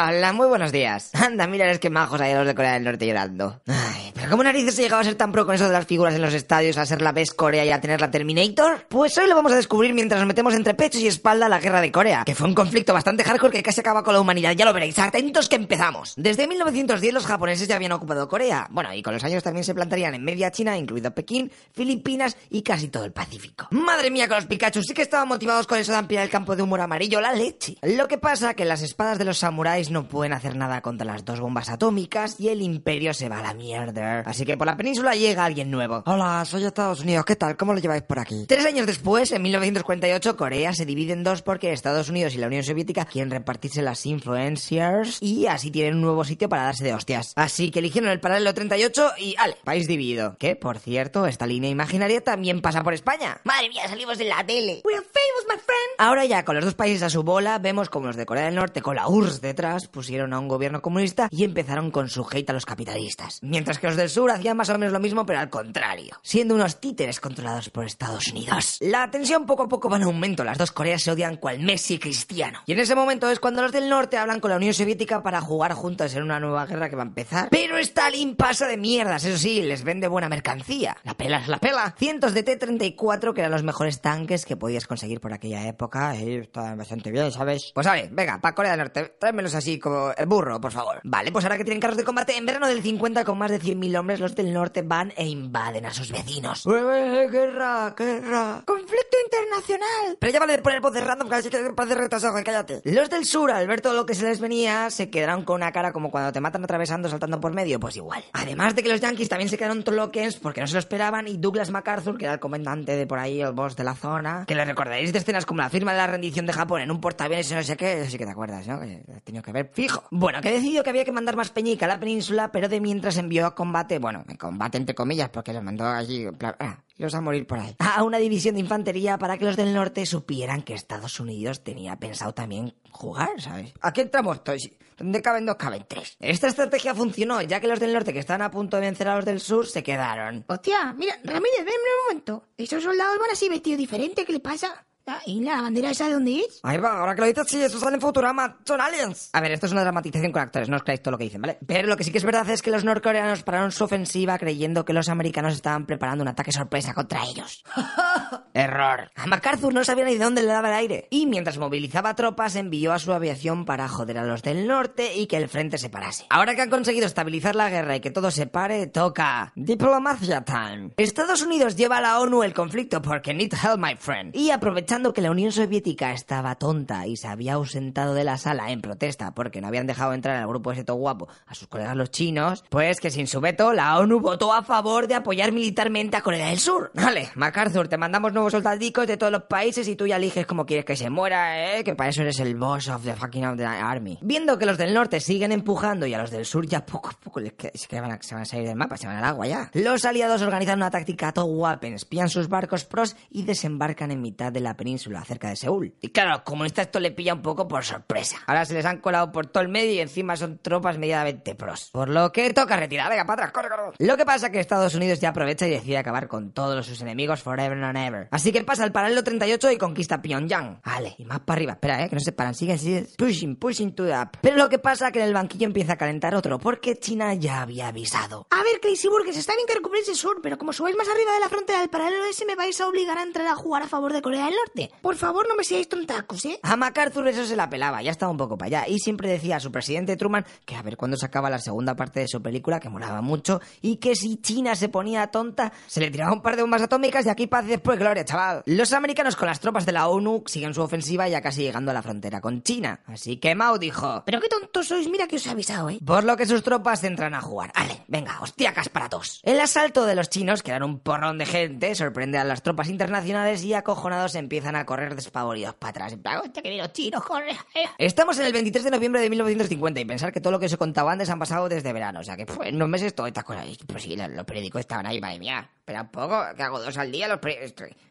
Hola, muy buenos días. Anda, mira, es que majos hay los de Corea del Norte llorando. Ay, ¿cómo narices se llegaba a ser tan pro con eso de las figuras en los estadios, a ser la Best Corea y a tener la Terminator? Pues hoy lo vamos a descubrir mientras nos metemos entre pecho y espalda la guerra de Corea, que fue un conflicto bastante hardcore que casi acaba con la humanidad. Ya lo veréis, atentos que empezamos. Desde 1910 los japoneses ya habían ocupado Corea. Bueno, y con los años también se plantarían en media China, incluido Pekín, Filipinas y casi todo el Pacífico. Madre mía, con los Pikachu sí que estaban motivados con eso de ampliar el campo de humor amarillo, la leche. Lo que pasa que las espadas de los samuráis no pueden hacer nada contra las dos bombas atómicas y el imperio se va a la mierda. Así que por la península llega alguien nuevo. Hola, soy Estados Unidos. ¿Qué tal? ¿Cómo lo lleváis por aquí? Tres años después, en 1948, Corea se divide en dos porque Estados Unidos y la Unión Soviética quieren repartirse las influenciers y así tienen un nuevo sitio para darse de hostias. Así que eligieron el paralelo 38 y ¡ale! País dividido. Que, por cierto, esta línea imaginaria también pasa por España. Madre mía, salimos en la tele. We're famous, my friend. Ahora ya, con los dos países a su bola, vemos como los de Corea del Norte con la URSS detrás pusieron a un gobierno comunista y empezaron con su hate a los capitalistas. Mientras que los del sur hacían más o menos lo mismo, pero al contrario, siendo unos títeres controlados por Estados Unidos. La tensión poco a poco va en aumento, las dos Coreas se odian cual Messi y Cristiano. Y en ese momento es cuando los del norte hablan con la Unión Soviética para jugar juntos en una nueva guerra que va a empezar. Pero Stalin pasa de mierdas, eso sí, les vende buena mercancía. La pela es la pela. Cientos de T-34 que eran los mejores tanques que podías conseguir por aquella época. Eh, estaban bastante bien, ¿sabes? Pues vale, venga, para Corea del Norte, tráemelos así como el burro, por favor. Vale, pues ahora que tienen carros de combate, en verano del 50 con más de 100.000 hombres, los del norte van e invaden a sus vecinos. ¡Eh, eh, guerra, guerra! Conflicto internacional. Pero ya vale de poner voces random, que así que parece retrasado, cállate. Los del sur, al ver todo lo que se les venía, se quedaron con una cara como cuando te matan atravesando, saltando por medio, pues igual. Además de que los yankees también se quedaron toloques porque no se lo esperaban y Douglas MacArthur, que era el comandante de por ahí, el boss de la zona, que le recordaréis de escenas como la firma de la rendición de Japón en un portaaviones y no sé qué, así que te acuerdas, ¿no? Que tenido que ver fijo. Bueno, que decidió que había que mandar más peñica a la península, pero de mientras envió a combate, bueno, en combate entre comillas, porque los mandó allí, en plan, ah, los a morir por ahí, a una división de infantería para que los del norte supieran que Estados Unidos tenía pensado también jugar, ¿sabes? Aquí entramos todos. Donde caben dos, caben tres. Esta estrategia funcionó, ya que los del norte que estaban a punto de vencer a los del sur se quedaron. Hostia, mira, Ramírez, ven un momento. Esos soldados van así vestidos diferente, ¿qué le pasa? ¿Y la bandera esa de dónde es? Ahí va, ahora que lo dices, sí, eso sale en Futurama. Son aliens. A ver, esto es una dramatización con actores, no os creáis todo lo que dicen, ¿vale? Pero lo que sí que es verdad es que los norcoreanos pararon su ofensiva creyendo que los americanos estaban preparando un ataque sorpresa contra ellos. Error. A MacArthur no sabía ni de dónde le daba el aire. Y mientras movilizaba tropas, envió a su aviación para joder a los del norte y que el frente se parase. Ahora que han conseguido estabilizar la guerra y que todo se pare, toca diplomacia time. Estados Unidos lleva a la ONU el conflicto porque need help, my friend. Y aprovechando que la Unión Soviética estaba tonta y se había ausentado de la sala en protesta porque no habían dejado entrar al grupo ese todo guapo a sus colegas los chinos, pues que sin su veto la ONU votó a favor de apoyar militarmente a Corea del Sur. Vale, MacArthur, te mandamos nuevos soldadicos de todos los países y tú ya eliges cómo quieres que se muera, ¿eh? Que para eso eres el boss of the fucking army. Viendo que los del norte siguen empujando y a los del sur ya poco a poco les que, se, van a, se van a salir del mapa, se van al agua ya. Los aliados organizan una táctica todo guapen, espían sus barcos pros y desembarcan en mitad de la península, cerca de Seúl. Y claro, como esto le pilla un poco por sorpresa. Ahora se les han colado por todo el medio y encima son tropas medianamente pros. Por lo que toca retirar. Venga, para atrás, corre, corre. Lo que pasa es que Estados Unidos ya aprovecha y decide acabar con todos sus enemigos forever and ever. Así que pasa al paralelo 38 y conquista Pyongyang. Vale, y más para arriba. Espera, eh, que no se paran. Siguen, siguen. Pushing, pushing to the up. Pero lo que pasa es que en el banquillo empieza a calentar otro, porque China ya había avisado. A ver, Crazy Burgers, está bien que recuperéis el sur, pero como subáis más arriba de la frontera del paralelo ese, me vais a obligar a entrar a jugar a favor de Corea del Norte. Por favor, no me seáis tontacos, ¿eh? A MacArthur eso se la pelaba, ya estaba un poco para allá. Y siempre decía a su presidente Truman que a ver cuándo sacaba la segunda parte de su película, que molaba mucho, y que si China se ponía tonta, se le tiraba un par de bombas atómicas y aquí paz y después gloria, chaval. Los americanos con las tropas de la ONU siguen su ofensiva ya casi llegando a la frontera con China. Así que Mao dijo... Pero qué tontos sois, mira que os he avisado, ¿eh? Por lo que sus tropas entran a jugar. Vale, venga, hostiacas para todos. El asalto de los chinos, que eran un porrón de gente, sorprende a las tropas internacionales y acojonados empiezan a correr despavoridos para atrás. En plan, hostia, que vienen los chinos, corre. Estamos en el 23 de noviembre de 1950 y pensar que todo lo que os he contado antes han pasado desde verano. O sea que pues, en unos meses todas estas cosas. Pues sí, los periódicos estaban ahí, madre mía. Espera un poco, que hago dos al día, los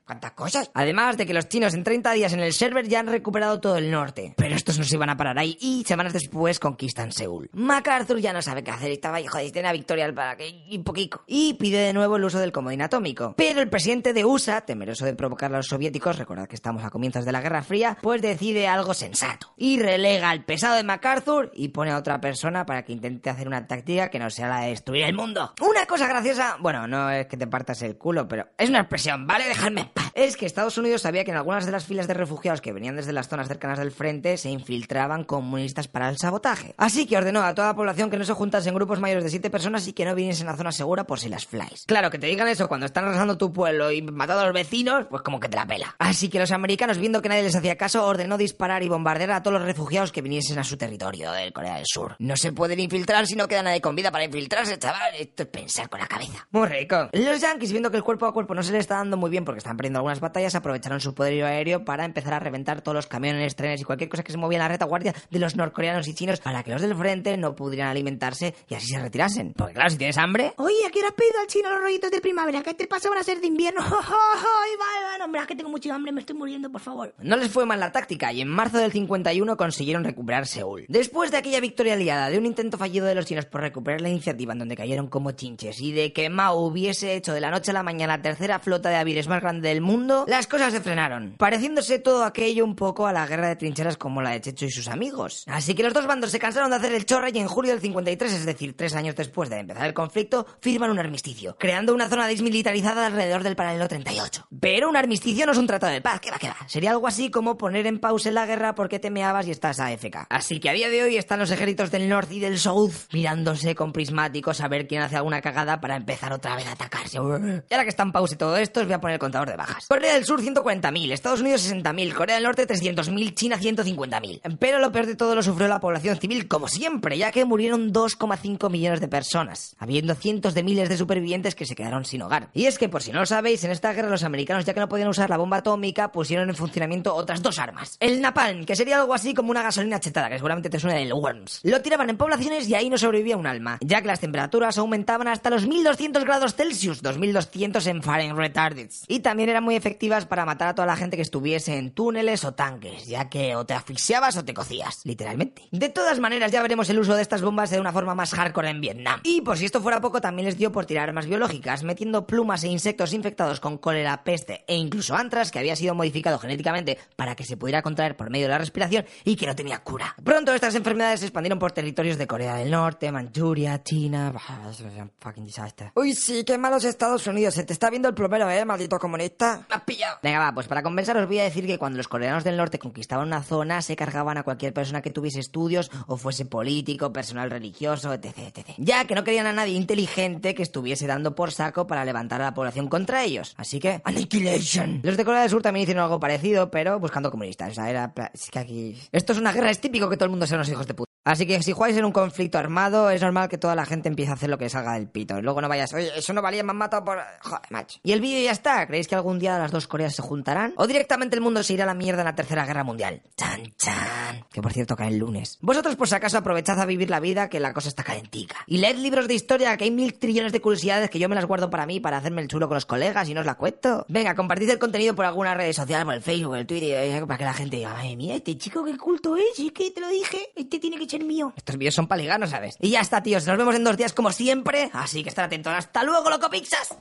¿Cuántas cosas? Además de que los chinos en 30 días en el server ya han recuperado todo el norte. Pero estos no se iban a parar ahí y semanas después conquistan Seúl. MacArthur ya no sabe qué hacer y estaba hijo de tiene a Victoria para que y poquico. Y pide de nuevo el uso del comodín atómico. Pero el presidente de USA, temeroso de provocar a los soviéticos, recordad que estamos a comienzos de la Guerra Fría, pues decide algo sensato. Y relega al pesado de MacArthur y pone a otra persona para que intente hacer una táctica que no sea la de destruir el mundo. Una cosa graciosa, bueno, no es que te partas el culo, pero es una expresión, ¿vale? Dejadme en paz. Es que Estados Unidos sabía que en algunas de las filas de refugiados que venían desde las zonas cercanas del frente se infiltraban comunistas para el sabotaje. Así que ordenó a toda la población que no se juntase en grupos mayores de siete personas y que no viniesen a zona segura por si las flies. Claro, que te digan eso cuando están arrasando tu pueblo y matando a los vecinos, pues como que te la pela. Así que los americanos, viendo que nadie les hacía caso, ordenó disparar y bombardear a todos los refugiados que viniesen a su territorio del Corea del Sur. No se pueden infiltrar si no queda nadie con vida para infiltrarse, chaval. Esto es pensar con la cabeza. Muy rico. Los yankees, viendo que el cuerpo a cuerpo no se les está dando muy bien porque están perdiendo algunas batallas, aprovecharon su poderío aéreo para empezar a reventar todos los camiones, trenes y cualquier cosa que se movía en la retaguardia de los norcoreanos y chinos para que los del frente no pudieran alimentarse y así se retirasen. Porque claro, si tienes hambre, Oye, ¿a qué hora has pedido al chino los rollitos de primavera? ¿Qué te pasa? Van a ser de invierno. Ay, va, va, no, hombre, es que tengo mucha hambre, me estoy muriendo, por favor. No les fue mal la táctica y en marzo del 51 consiguieron recuperar Seúl. Después de aquella victoria aliada, de un intento fallido de los chinos por recuperar la iniciativa en donde cayeron como chinches y de que Mao hubiese hecho de la noche a la mañana la tercera flota de hábiles más grande del mundo, las cosas se frenaron, pareciéndose todo aquello un poco a la guerra de trincheras como la de Checho y sus amigos. Así que los dos bandos se cansaron de hacer el chorra y en julio del 53, es decir, tres años después de empezar el conflicto, firman un armisticio, creando una zona desmilitarizada alrededor del paralelo 38. Pero un armisticio no es un tratado de paz, que va, que va. Sería algo así como poner en pausa la guerra porque te meabas y estás AFK. Así que a día de hoy están los ejércitos del norte y del south mirándose con prismáticos a ver quién hace alguna cagada para empezar otra vez a atacarse. Y ahora que está en pausa todo esto, os voy a poner el contador de bajas. Corea del Sur 140.000, Estados Unidos 60.000, Corea del Norte 300.000, China 150.000. Pero lo peor de todo lo sufrió la población civil, como siempre, ya que murieron 2,5 millones de personas, habiendo cientos de miles de supervivientes que se quedaron sin hogar. Y es que, por si no lo sabéis, en esta guerra los americanos, ya que no podían usar la bomba atómica, pusieron en funcionamiento otras dos armas. El napalm, que sería algo así como una gasolina chetada, que seguramente te suena del Worms. Lo tiraban en poblaciones y ahí no sobrevivía un alma, ya que las temperaturas aumentaban hasta los 1200 grados Celsius, 2200 en Fahrenheit retarded. Y también eran muy efectivas para matar a toda la gente que estuviese en túneles o tanques, ya que o te asfixiabas o te cocías, literalmente. De todas maneras, ya veremos el uso de estas bombas de una forma más hardcore en Vietnam. Y por si esto fuera poco, también les dio por tirar armas biológicas, metiendo plumas e insectos infectados con cólera, peste e incluso antras que había sido modificado genéticamente para que se pudiera contraer por medio de la respiración y que no tenía cura. Pronto estas enfermedades se expandieron por territorios de Corea del Norte, Manchuria, China... Fucking desastre. Uy, sí, qué malos Estados Unidos. Se te está viendo el plomero, ¿eh, maldito comunista? ¡Me has pillado! Venga, va, pues para compensar os voy a decir que cuando los coreanos del norte conquistaban una zona, se cargaban a cualquier persona que tuviese estudios o fuese político, personal religioso, etc, etc. Ya que no querían a nadie inteligente que estuviese dando por saco para levantar a la población contra ellos. Así que, Annihilation. Los de Corea del Sur también hicieron algo parecido, pero buscando comunistas. O sea, era... Es que aquí... Esto es una guerra, es típico que todo el mundo sea unos hijos de puta. Así que si jugáis en un conflicto armado, es normal que toda la gente empiece a hacer lo que salga del pito. Luego no vayas, oye, eso no valía, me han matado por... Joder, macho. Y el vídeo ya está. ¿Creéis que algún día las dos Coreas se juntarán? ¿O directamente el mundo se irá a la mierda en la Tercera Guerra Mundial? Chan, chan. Que por cierto cae el lunes. Vosotros por si acaso aprovechad a vivir la vida que la cosa está calentica. Y leed libros de historia, que hay mil trillones de curiosidades que yo me las guardo para mí, para hacerme el chulo con los colegas y no os la cuento. Venga, compartid el contenido por alguna red social, por el Facebook, el Twitter, eh, para que la gente diga, ay, mira, este chico qué culto es, Sí, que te lo dije, este tiene que mío. estos vídeos son paliganos, ¿sabes? Y ya está, tíos. Nos vemos en dos días como siempre. Así que estar atentos. ¡Hasta luego, loco pixas!